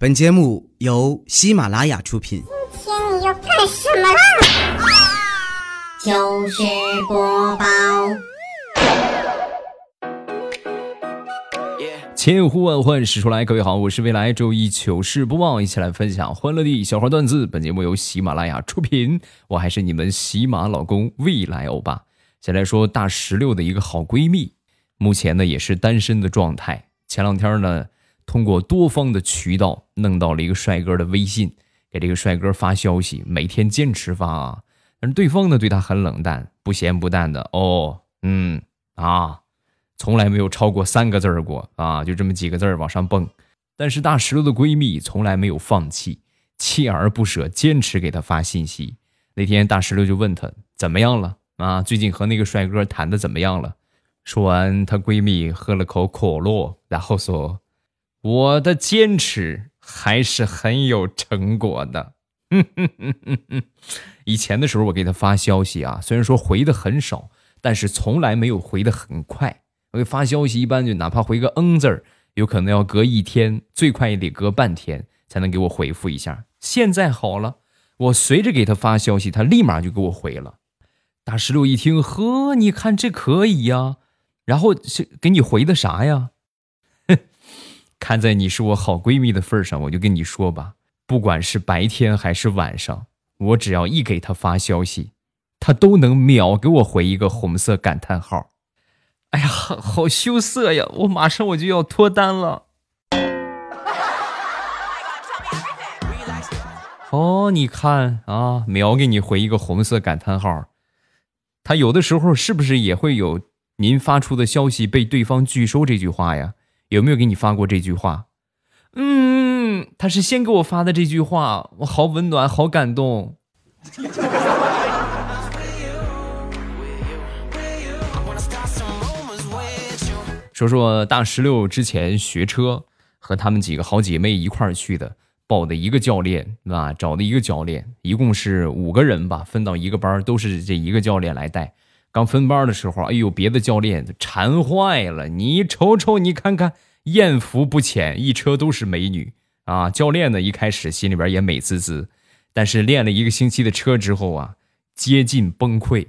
本节目由喜马拉雅出品。今天你要干什么啦？糗事播报，千呼万唤始出来，各位好，我是未来周一糗事播报，一起来分享欢乐的小花段子。本节目由喜马拉雅出品，我还是你们喜马老公未来欧巴。先来说大石榴的一个好闺蜜，目前呢也是单身的状态。前两天呢，通过多方的渠道弄到了一个帅哥的微信，给这个帅哥发消息，每天坚持发啊。但是对方呢对他很冷淡，不咸不淡的哦，嗯啊，从来没有超过三个字儿过啊，就这么几个字儿往上蹦。但是大石榴的闺蜜从来没有放弃，锲而不舍，坚持给他发信息。那天大石榴就问他怎么样了。啊，最近和那个帅哥谈的怎么样了？说完，她闺蜜喝了口可乐，然后说：“我的坚持还是很有成果的。”以前的时候，我给他发消息啊，虽然说回的很少，但是从来没有回的很快。我给发消息一般就哪怕回个嗯字儿，有可能要隔一天，最快也得隔半天才能给我回复一下。现在好了，我随着给他发消息，他立马就给我回了。大石榴一听，呵，你看这可以呀，然后是给你回的啥呀？看在你是我好闺蜜的份上，我就跟你说吧，不管是白天还是晚上，我只要一给她发消息，她都能秒给我回一个红色感叹号。哎呀，好羞涩呀！我马上我就要脱单了。哦，你看啊，秒给你回一个红色感叹号。他有的时候是不是也会有您发出的消息被对方拒收这句话呀？有没有给你发过这句话？嗯，他是先给我发的这句话，我好温暖，好感动。说说大石榴之前学车，和他们几个好姐妹一块儿去的。报的一个教练啊，找的一个教练，一共是五个人吧，分到一个班，都是这一个教练来带。刚分班的时候，哎呦，别的教练馋坏了，你瞅瞅，你看看，艳福不浅，一车都是美女啊。教练呢，一开始心里边也美滋滋，但是练了一个星期的车之后啊，接近崩溃，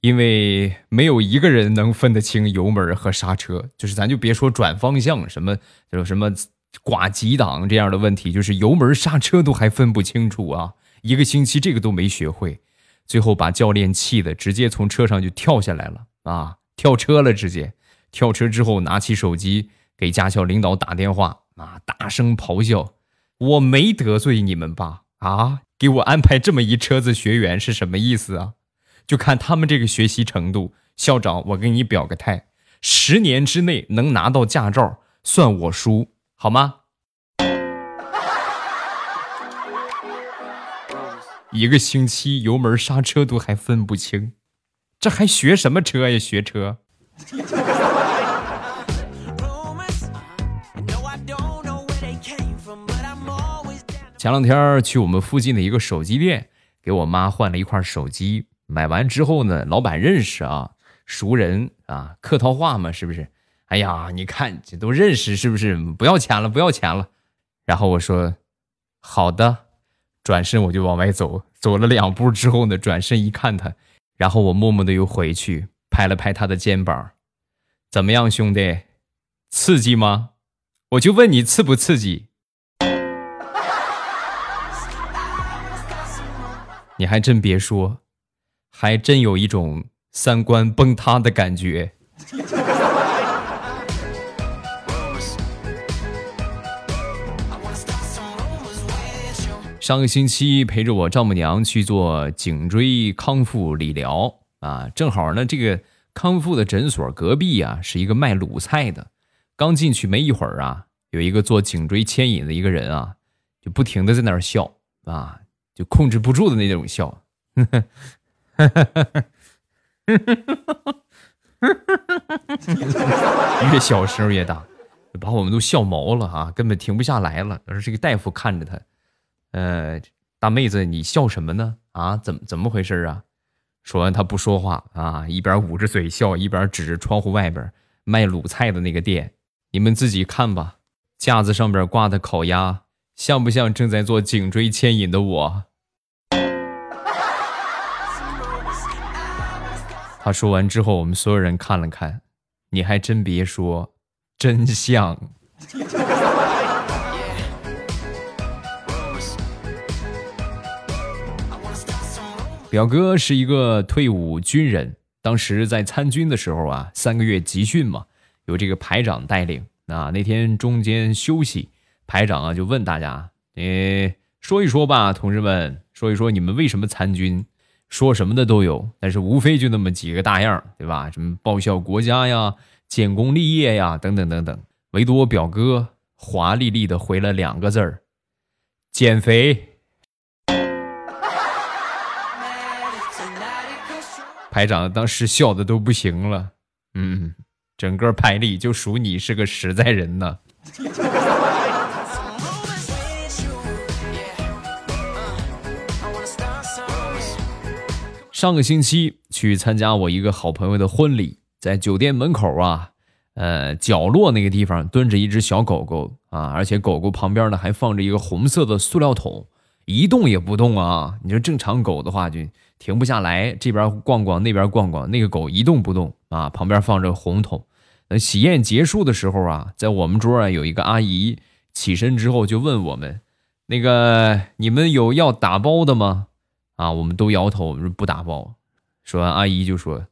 因为没有一个人能分得清油门和刹车，就是咱就别说转方向什么，就什么。挂几档这样的问题，就是油门刹车都还分不清楚啊！一个星期这个都没学会，最后把教练气的直接从车上就跳下来了啊！跳车了，直接跳车之后拿起手机给驾校领导打电话啊，大声咆哮：“我没得罪你们吧？啊，给我安排这么一车子学员是什么意思啊？就看他们这个学习程度，校长，我给你表个态，十年之内能拿到驾照算我输。”好吗？一个星期油门刹车都还分不清，这还学什么车呀？学车。前两天去我们附近的一个手机店，给我妈换了一块手机。买完之后呢，老板认识啊，熟人啊，客套话嘛，是不是？哎呀，你看这都认识是不是？不要钱了，不要钱了。然后我说好的，转身我就往外走。走了两步之后呢，转身一看他，然后我默默的又回去拍了拍他的肩膀。怎么样，兄弟？刺激吗？我就问你刺不刺激？你还真别说，还真有一种三观崩塌的感觉。上个星期陪着我丈母娘去做颈椎康复理疗啊，正好呢，这个康复的诊所隔壁啊是一个卖卤菜的。刚进去没一会儿啊，有一个做颈椎牵引的一个人啊，就不停的在那儿笑啊，就控制不住的那种笑，越小声越大，把我们都笑毛了啊，根本停不下来了。而这个大夫看着他。呃，大妹子，你笑什么呢？啊，怎么怎么回事啊？说完，他不说话啊，一边捂着嘴笑，一边指着窗户外边卖卤菜的那个店。你们自己看吧，架子上边挂的烤鸭，像不像正在做颈椎牵引的我？他说完之后，我们所有人看了看，你还真别说，真像。表哥是一个退伍军人，当时在参军的时候啊，三个月集训嘛，由这个排长带领。啊，那天中间休息，排长啊就问大家：“你说一说吧，同志们，说一说你们为什么参军？说什么的都有，但是无非就那么几个大样，对吧？什么报效国家呀、建功立业呀，等等等等。唯独我表哥华丽丽的回了两个字儿：减肥。”排长当时笑的都不行了，嗯。整个排里就数你是个实在人呢。上个星期去参加我一个好朋友的婚礼，在酒店门口啊，呃，角落那个地方蹲着一只小狗狗啊，而且狗狗旁边呢还放着一个红色的塑料桶，一动也不动啊。你说正常狗的话就停不下来，这边逛逛那边逛逛，那个狗一动不动。啊，旁边放着红桶。呃喜宴结束的时候啊，在我们桌啊有一个阿姨起身之后就问我们：“那个你们有要打包的吗？”啊，我们都摇头说不打包。说完，阿姨就说：“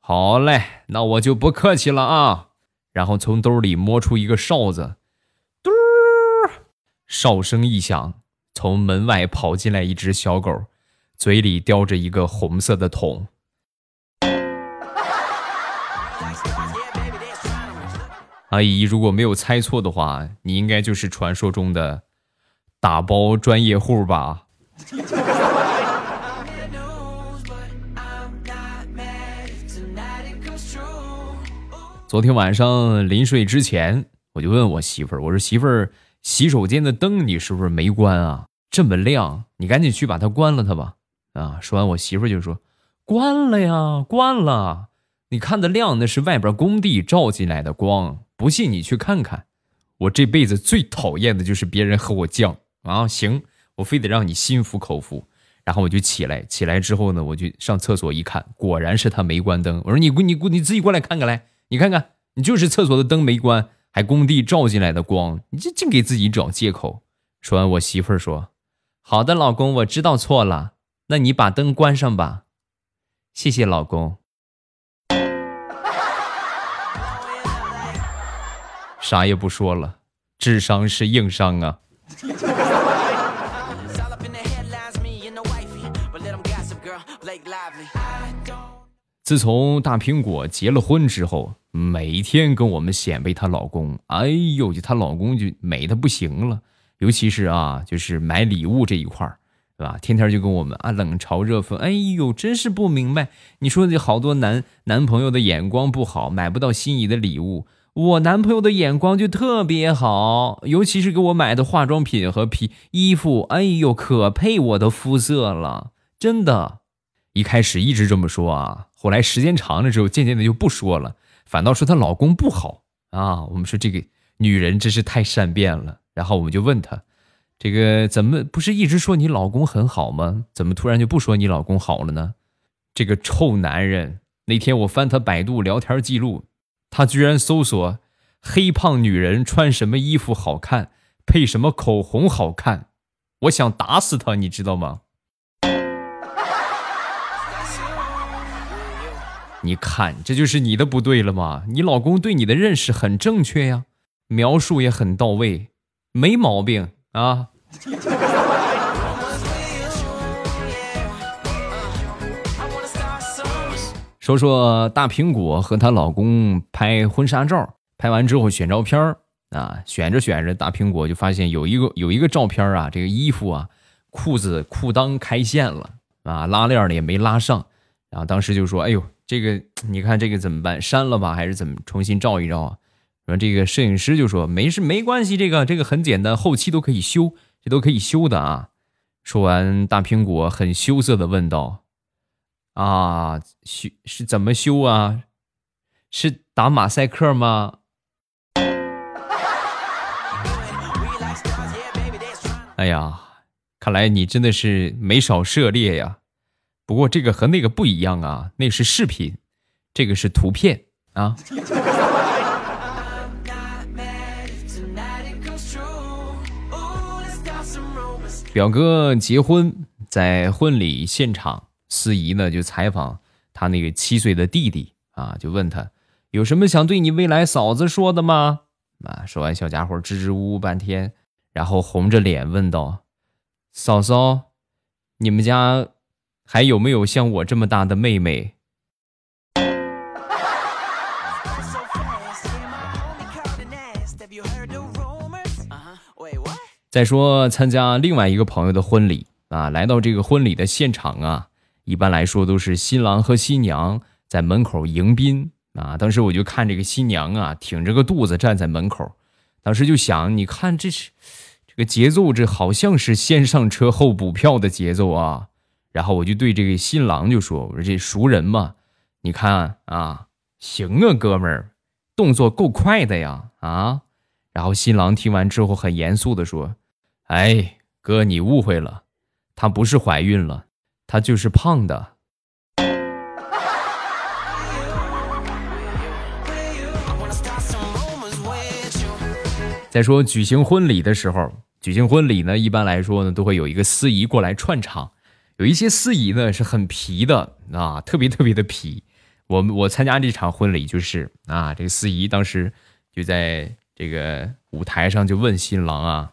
好嘞，那我就不客气了啊。”然后从兜里摸出一个哨子，嘟，哨声一响，从门外跑进来一只小狗，嘴里叼着一个红色的桶。阿姨，如果没有猜错的话，你应该就是传说中的打包专业户吧？昨天晚上临睡之前，我就问我媳妇儿：“我说媳妇儿，洗手间的灯你是不是没关啊？这么亮，你赶紧去把它关了它吧。”啊！说完，我媳妇就说：“关了呀，关了。你看的亮，那是外边工地照进来的光。”不信你去看看，我这辈子最讨厌的就是别人和我犟啊！行，我非得让你心服口服。然后我就起来，起来之后呢，我就上厕所一看，果然是他没关灯。我说你你你自己过来看看来，你看看，你就是厕所的灯没关，还工地照进来的光，你这净给自己找借口。说完，我媳妇儿说：“好的，老公，我知道错了，那你把灯关上吧。”谢谢老公。啥也不说了，智商是硬伤啊！自从大苹果结了婚之后，每天跟我们显摆她老公，哎呦，就她老公就美的不行了。尤其是啊，就是买礼物这一块儿，是吧？天天就跟我们啊冷嘲热讽，哎呦，真是不明白，你说这好多男男朋友的眼光不好，买不到心仪的礼物。我男朋友的眼光就特别好，尤其是给我买的化妆品和皮衣服，哎呦，可配我的肤色了，真的。一开始一直这么说啊，后来时间长了之后，渐渐的就不说了，反倒说她老公不好啊。我们说这个女人真是太善变了。然后我们就问她，这个怎么不是一直说你老公很好吗？怎么突然就不说你老公好了呢？这个臭男人，那天我翻他百度聊天记录。他居然搜索“黑胖女人穿什么衣服好看，配什么口红好看”，我想打死他，你知道吗？你看，这就是你的不对了吗？你老公对你的认识很正确呀，描述也很到位，没毛病啊。说说大苹果和她老公拍婚纱照，拍完之后选照片啊，选着选着，大苹果就发现有一个有一个照片啊，这个衣服啊，裤子裤裆开线了啊，拉链呢也没拉上，然后当时就说：“哎呦，这个你看这个怎么办？删了吧，还是怎么重新照一照啊？”然后这个摄影师就说：“没事，没关系，这个这个很简单，后期都可以修，这都可以修的啊。”说完，大苹果很羞涩的问道。啊，修是怎么修啊？是打马赛克吗？哎呀，看来你真的是没少涉猎呀。不过这个和那个不一样啊，那是视频，这个是图片啊。表哥结婚，在婚礼现场，司仪呢就采访他那个七岁的弟弟啊，就问他有什么想对你未来嫂子说的吗？啊，说完小家伙支支吾吾半天，然后红着脸问道：“嫂嫂，你们家还有没有像我这么大的妹妹？”再说参加另外一个朋友的婚礼啊，来到这个婚礼的现场啊，一般来说都是新郎和新娘在门口迎宾啊。当时我就看这个新娘啊，挺着个肚子站在门口，当时就想，你看这是这个节奏，这好像是先上车后补票的节奏啊。然后我就对这个新郎就说：“我说这熟人嘛，你看啊，行啊，哥们儿，动作够快的呀啊。”然后新郎听完之后很严肃的说。哎，哥，你误会了，她不是怀孕了，她就是胖的。再说举行婚礼的时候，举行婚礼呢，一般来说呢，都会有一个司仪过来串场。有一些司仪呢是很皮的啊，特别特别的皮。我我参加这场婚礼就是啊，这个司仪当时就在这个舞台上就问新郎啊。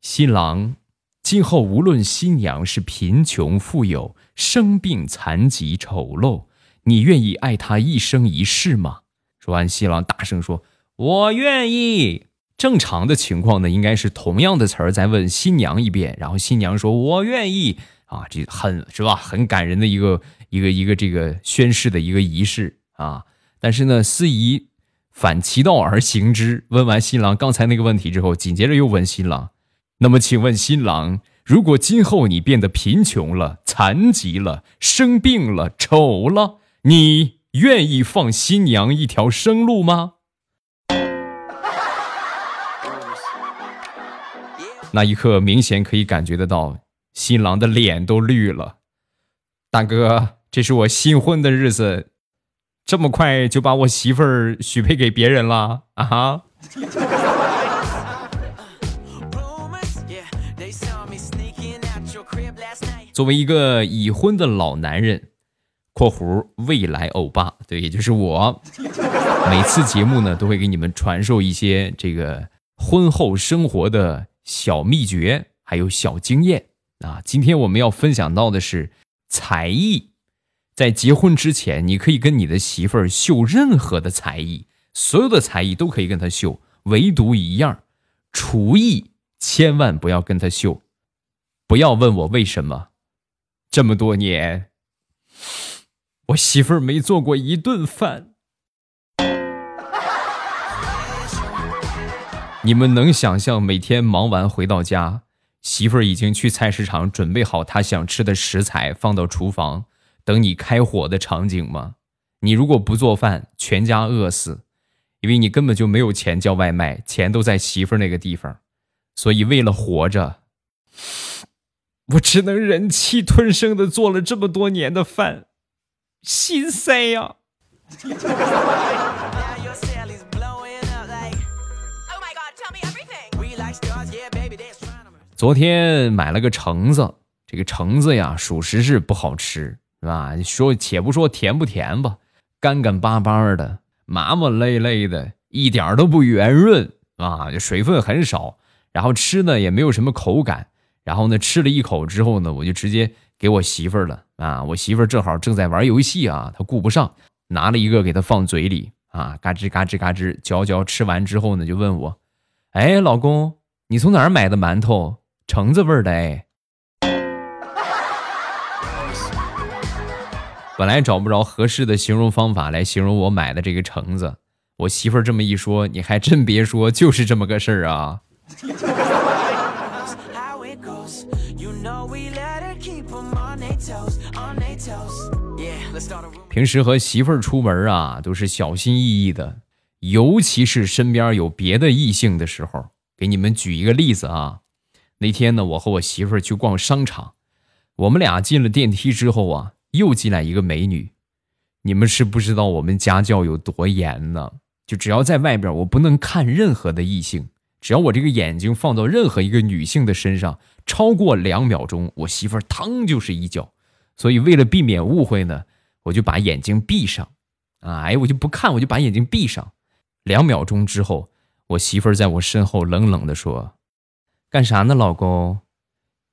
新郎，今后无论新娘是贫穷富有、生病残疾丑陋，你愿意爱她一生一世吗？说完，新郎大声说：“我愿意。”正常的情况呢，应该是同样的词儿再问新娘一遍，然后新娘说：“我愿意。”啊，这很是吧？很感人的一个一个一个这个宣誓的一个仪式啊。但是呢，司仪反其道而行之，问完新郎刚才那个问题之后，紧接着又问新郎。那么，请问新郎，如果今后你变得贫穷了、残疾了、生病了、丑了，你愿意放新娘一条生路吗？那一刻，明显可以感觉得到，新郎的脸都绿了。大哥，这是我新婚的日子，这么快就把我媳妇儿许配给别人了啊？哈！作为一个已婚的老男人（括弧未来欧巴），对，也就是我，每次节目呢都会给你们传授一些这个婚后生活的小秘诀，还有小经验啊。今天我们要分享到的是才艺，在结婚之前，你可以跟你的媳妇儿秀任何的才艺，所有的才艺都可以跟她秀，唯独一样，厨艺千万不要跟她秀，不要问我为什么。这么多年，我媳妇儿没做过一顿饭。你们能想象每天忙完回到家，媳妇儿已经去菜市场准备好她想吃的食材，放到厨房等你开火的场景吗？你如果不做饭，全家饿死，因为你根本就没有钱叫外卖，钱都在媳妇儿那个地方。所以为了活着。我只能忍气吞声的做了这么多年的饭，心塞呀！昨天买了个橙子，这个橙子呀，属实是不好吃，是吧？说且不说甜不甜吧，干干巴巴的，麻麻累累的，一点都不圆润啊，水分很少，然后吃呢也没有什么口感。然后呢，吃了一口之后呢，我就直接给我媳妇儿了啊！我媳妇儿正好正在玩游戏啊，她顾不上，拿了一个给她放嘴里啊，嘎吱嘎吱嘎吱嚼嚼。吃完之后呢，就问我：“哎，老公，你从哪儿买的馒头？橙子味儿的哎。”本来找不着合适的形容方法来形容我买的这个橙子，我媳妇儿这么一说，你还真别说，就是这么个事儿啊。平时和媳妇儿出门啊，都是小心翼翼的，尤其是身边有别的异性的时候。给你们举一个例子啊，那天呢，我和我媳妇儿去逛商场，我们俩进了电梯之后啊，又进来一个美女。你们是不知道我们家教有多严呢？就只要在外边，我不能看任何的异性。只要我这个眼睛放到任何一个女性的身上，超过两秒钟，我媳妇儿腾就是一脚。所以为了避免误会呢，我就把眼睛闭上。哎，我就不看，我就把眼睛闭上。两秒钟之后，我媳妇儿在我身后冷冷的说：“干啥呢，老公？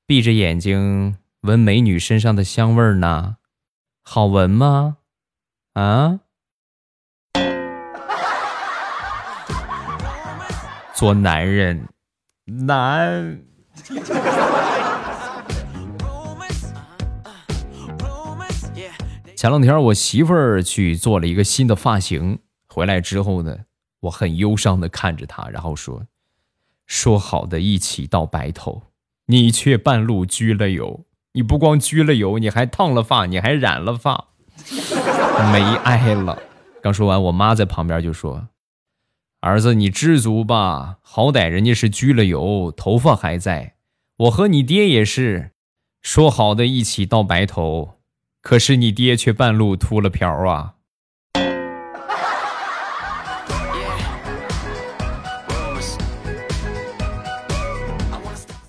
闭着眼睛闻美女身上的香味儿呢？好闻吗？啊？” 做男人难。前两天我媳妇儿去做了一个新的发型，回来之后呢，我很忧伤的看着她，然后说：“说好的一起到白头，你却半路焗了油。你不光焗了油，你还烫了发，你还染了发，没爱了。”刚说完，我妈在旁边就说。儿子，你知足吧，好歹人家是焗了油，头发还在。我和你爹也是，说好的一起到白头，可是你爹却半路秃了瓢啊。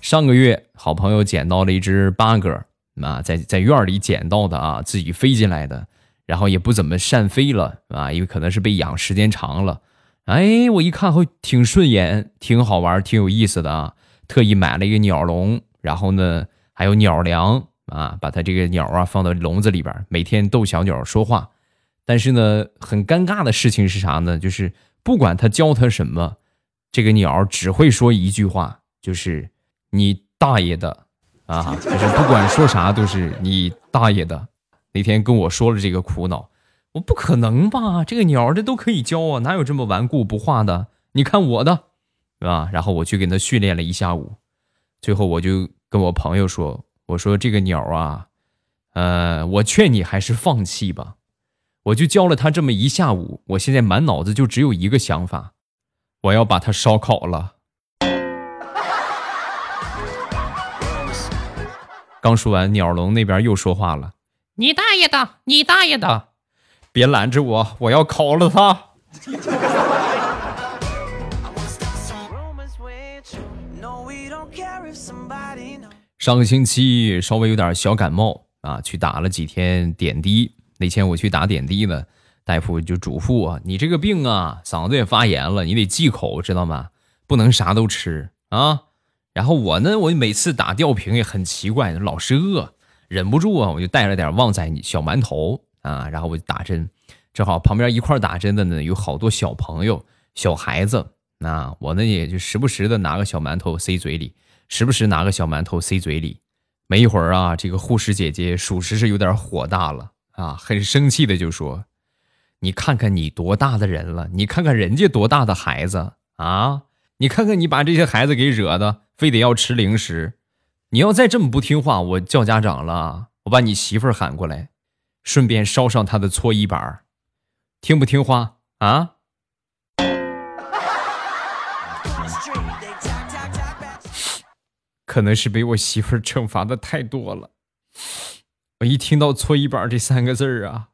上个月，好朋友捡到了一只八哥，啊，在在院里捡到的啊，自己飞进来的，然后也不怎么善飞了啊，因为可能是被养时间长了。哎，我一看会挺顺眼，挺好玩，挺有意思的啊！特意买了一个鸟笼，然后呢还有鸟粮啊，把它这个鸟啊放到笼子里边，每天逗小鸟说话。但是呢，很尴尬的事情是啥呢？就是不管他教它什么，这个鸟只会说一句话，就是“你大爷的”，啊，就是不管说啥都是“你大爷的”。那天跟我说了这个苦恼。我不可能吧？这个鸟这都可以教啊，哪有这么顽固不化的？你看我的，是吧？然后我去给它训练了一下午，最后我就跟我朋友说：“我说这个鸟啊，呃，我劝你还是放弃吧。”我就教了它这么一下午，我现在满脑子就只有一个想法，我要把它烧烤了。刚说完，鸟笼那边又说话了：“你大爷的！你大爷的！”别拦着我，我要烤了他。上个星期稍微有点小感冒啊，去打了几天点滴。那天我去打点滴呢，大夫就嘱咐啊，你这个病啊，嗓子也发炎了，你得忌口，知道吗？不能啥都吃啊。然后我呢，我每次打吊瓶也很奇怪，老是饿，忍不住啊，我就带了点旺仔小馒头。啊，然后我就打针，正好旁边一块打针的呢，有好多小朋友、小孩子。那我呢，也就时不时的拿个小馒头塞嘴里，时不时拿个小馒头塞嘴里。没一会儿啊，这个护士姐姐属实是有点火大了啊，很生气的就说：“你看看你多大的人了，你看看人家多大的孩子啊，你看看你把这些孩子给惹的，非得要吃零食。你要再这么不听话，我叫家长了，我把你媳妇儿喊过来。”顺便烧上他的搓衣板听不听话啊？可能是被我媳妇儿惩罚的太多了，我一听到搓衣板这三个字儿啊，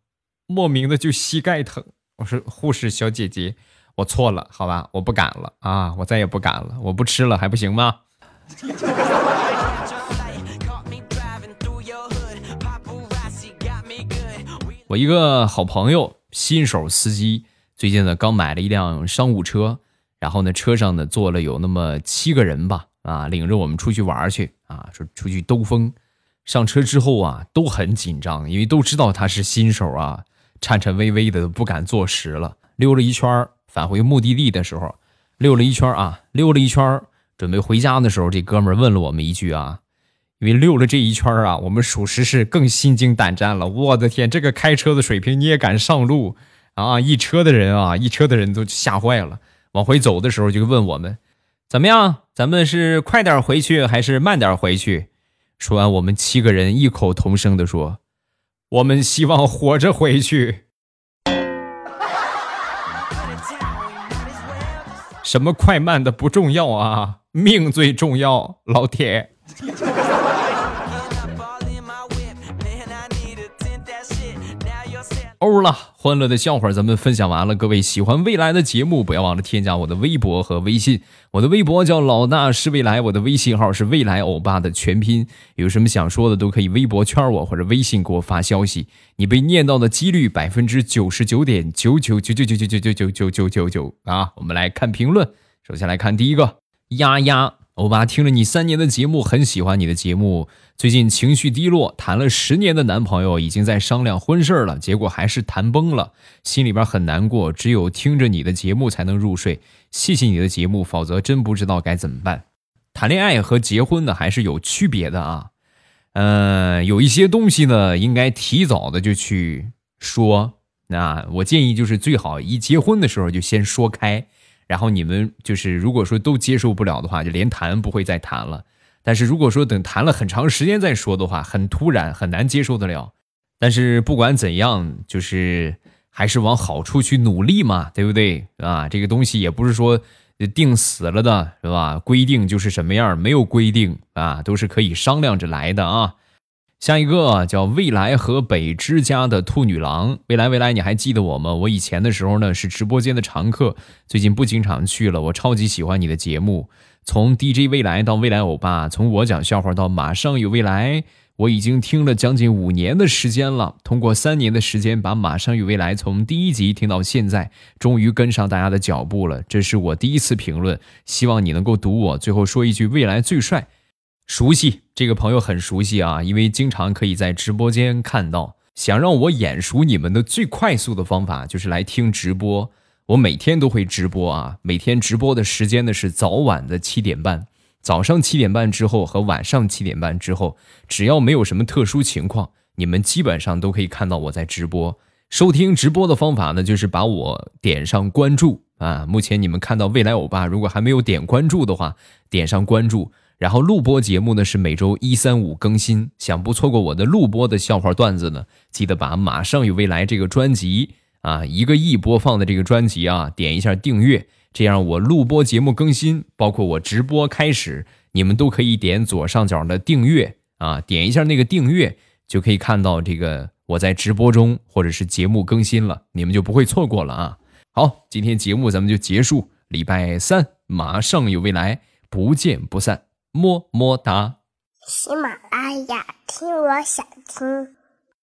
莫名的就膝盖疼。我说护士小姐姐，我错了，好吧，我不敢了啊，我再也不敢了，我不吃了还不行吗？我一个好朋友，新手司机，最近呢刚买了一辆商务车，然后呢车上呢坐了有那么七个人吧，啊，领着我们出去玩去啊，说出去兜风。上车之后啊都很紧张，因为都知道他是新手啊，颤颤巍巍的都不敢坐实了。溜了一圈，返回目的地的时候，溜了一圈啊，溜了一圈，准备回家的时候，这哥们问了我们一句啊。因为溜了这一圈啊，我们属实是更心惊胆战了。我的天，这个开车的水平你也敢上路啊？一车的人啊，一车的人都吓坏了。往回走的时候就问我们，怎么样？咱们是快点回去还是慢点回去？说完，我们七个人异口同声的说：“我们希望活着回去。”什么快慢的不重要啊，命最重要，老铁。欧了，欢乐的笑话咱们分享完了。各位喜欢未来的节目，不要忘了添加我的微博和微信。我的微博叫老大是未来，我的微信号是未来欧巴的全拼。有什么想说的，都可以微博圈我或者微信给我发消息。你被念到的几率百分之九十九点九九九九九九九九九九九九九啊！我们来看评论，首先来看第一个，丫丫。欧巴听了你三年的节目，很喜欢你的节目。最近情绪低落，谈了十年的男朋友已经在商量婚事了，结果还是谈崩了，心里边很难过。只有听着你的节目才能入睡。谢谢你的节目，否则真不知道该怎么办。谈恋爱和结婚呢还是有区别的啊。嗯，有一些东西呢，应该提早的就去说。那我建议就是最好一结婚的时候就先说开。然后你们就是，如果说都接受不了的话，就连谈不会再谈了。但是如果说等谈了很长时间再说的话，很突然，很难接受得了。但是不管怎样，就是还是往好处去努力嘛，对不对啊？这个东西也不是说定死了的，是吧？规定就是什么样，没有规定啊，都是可以商量着来的啊。下一个叫未来河北之家的兔女郎，未来未来，你还记得我吗？我以前的时候呢是直播间的常客，最近不经常去了。我超级喜欢你的节目，从 DJ 未来到未来欧巴，从我讲笑话到马上有未来，我已经听了将近五年的时间了。通过三年的时间，把马上有未来从第一集听到现在，终于跟上大家的脚步了。这是我第一次评论，希望你能够读我。最后说一句，未来最帅。熟悉这个朋友很熟悉啊，因为经常可以在直播间看到。想让我眼熟你们的最快速的方法就是来听直播。我每天都会直播啊，每天直播的时间呢是早晚的七点半，早上七点半之后和晚上七点半之后，只要没有什么特殊情况，你们基本上都可以看到我在直播。收听直播的方法呢，就是把我点上关注啊。目前你们看到未来欧巴，如果还没有点关注的话，点上关注。然后录播节目呢是每周一、三、五更新，想不错过我的录播的笑话段子呢，记得把《马上有未来》这个专辑啊，一个亿播放的这个专辑啊，点一下订阅，这样我录播节目更新，包括我直播开始，你们都可以点左上角的订阅啊，点一下那个订阅，就可以看到这个我在直播中或者是节目更新了，你们就不会错过了啊。好，今天节目咱们就结束，礼拜三马上有未来，不见不散。么么哒！喜马拉雅，听我想听。